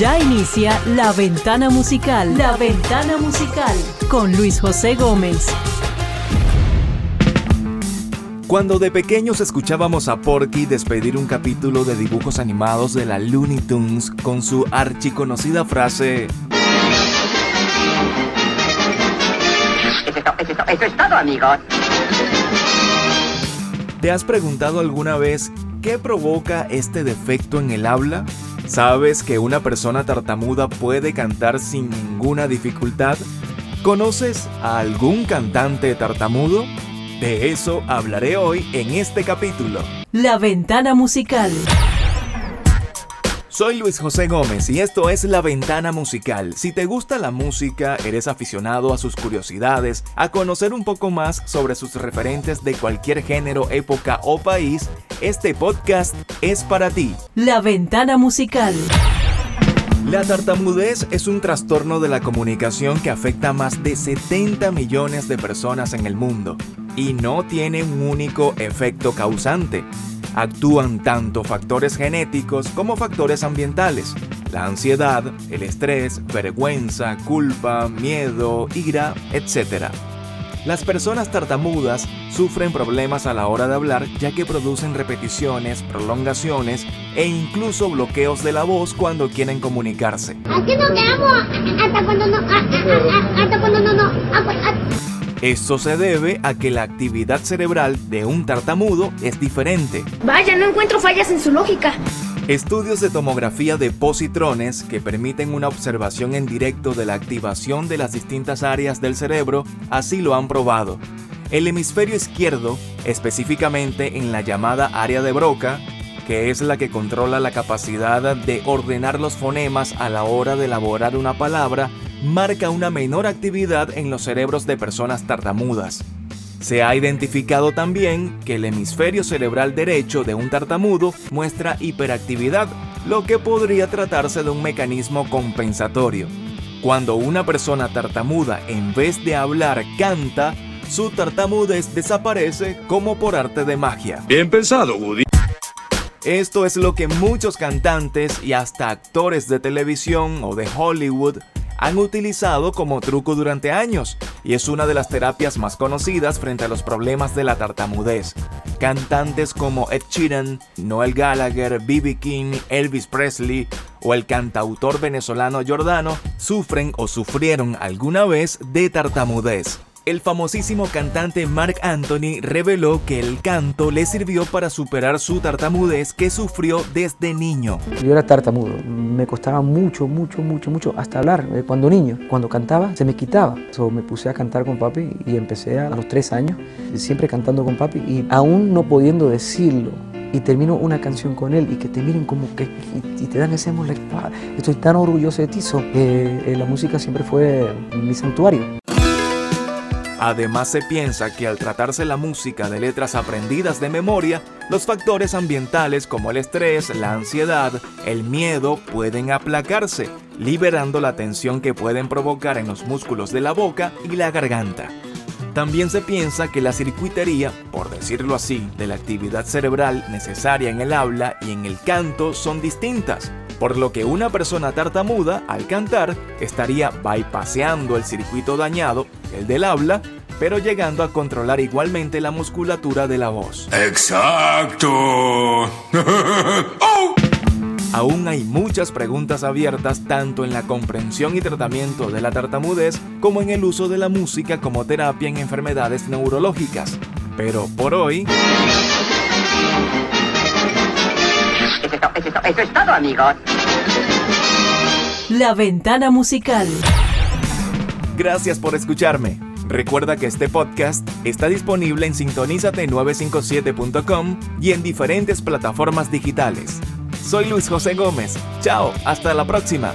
Ya inicia La Ventana Musical. La Ventana Musical con Luis José Gómez. Cuando de pequeños escuchábamos a Porky despedir un capítulo de dibujos animados de la Looney Tunes con su archiconocida frase Eso es todo, amigos. ¿Te has preguntado alguna vez qué provoca este defecto en el habla? ¿Sabes que una persona tartamuda puede cantar sin ninguna dificultad? ¿Conoces a algún cantante tartamudo? De eso hablaré hoy en este capítulo. La ventana musical. Soy Luis José Gómez y esto es La Ventana Musical. Si te gusta la música, eres aficionado a sus curiosidades, a conocer un poco más sobre sus referentes de cualquier género, época o país, este podcast es para ti. La Ventana Musical. La tartamudez es un trastorno de la comunicación que afecta a más de 70 millones de personas en el mundo y no tiene un único efecto causante actúan tanto factores genéticos como factores ambientales. La ansiedad, el estrés, vergüenza, culpa, miedo, ira, etc. Las personas tartamudas sufren problemas a la hora de hablar ya que producen repeticiones, prolongaciones e incluso bloqueos de la voz cuando quieren comunicarse. hasta cuando no, hasta cuando no, no, esto se debe a que la actividad cerebral de un tartamudo es diferente. Vaya, no encuentro fallas en su lógica. Estudios de tomografía de positrones que permiten una observación en directo de la activación de las distintas áreas del cerebro así lo han probado. El hemisferio izquierdo, específicamente en la llamada área de Broca, que es la que controla la capacidad de ordenar los fonemas a la hora de elaborar una palabra, marca una menor actividad en los cerebros de personas tartamudas. Se ha identificado también que el hemisferio cerebral derecho de un tartamudo muestra hiperactividad, lo que podría tratarse de un mecanismo compensatorio. Cuando una persona tartamuda en vez de hablar canta, su tartamudez desaparece como por arte de magia. Bien pensado, Woody. Esto es lo que muchos cantantes y hasta actores de televisión o de Hollywood han utilizado como truco durante años y es una de las terapias más conocidas frente a los problemas de la tartamudez. Cantantes como Ed Sheeran, Noel Gallagher, B.B. King, Elvis Presley o el cantautor venezolano Giordano sufren o sufrieron alguna vez de tartamudez. El famosísimo cantante Mark Anthony reveló que el canto le sirvió para superar su tartamudez que sufrió desde niño. Yo era tartamudo, me costaba mucho, mucho, mucho, mucho hasta hablar. Eh, cuando niño, cuando cantaba, se me quitaba. So, me puse a cantar con papi y empecé a los tres años, siempre cantando con papi y aún no pudiendo decirlo, y termino una canción con él y que te miren como que y, te dan ese amor, estoy tan orgulloso de ti. So, eh, la música siempre fue mi santuario. Además se piensa que al tratarse la música de letras aprendidas de memoria, los factores ambientales como el estrés, la ansiedad, el miedo pueden aplacarse, liberando la tensión que pueden provocar en los músculos de la boca y la garganta. También se piensa que la circuitería, por decirlo así, de la actividad cerebral necesaria en el habla y en el canto son distintas, por lo que una persona tartamuda, al cantar, estaría bypaseando el circuito dañado, el del habla, pero llegando a controlar igualmente la musculatura de la voz. ¡Exacto! ¡Oh! Aún hay muchas preguntas abiertas tanto en la comprensión y tratamiento de la tartamudez como en el uso de la música como terapia en enfermedades neurológicas. Pero por hoy... Eso es todo, amigos. La ventana musical. Gracias por escucharme. Recuerda que este podcast está disponible en sintonizate957.com y en diferentes plataformas digitales. Soy Luis José Gómez. Chao, hasta la próxima.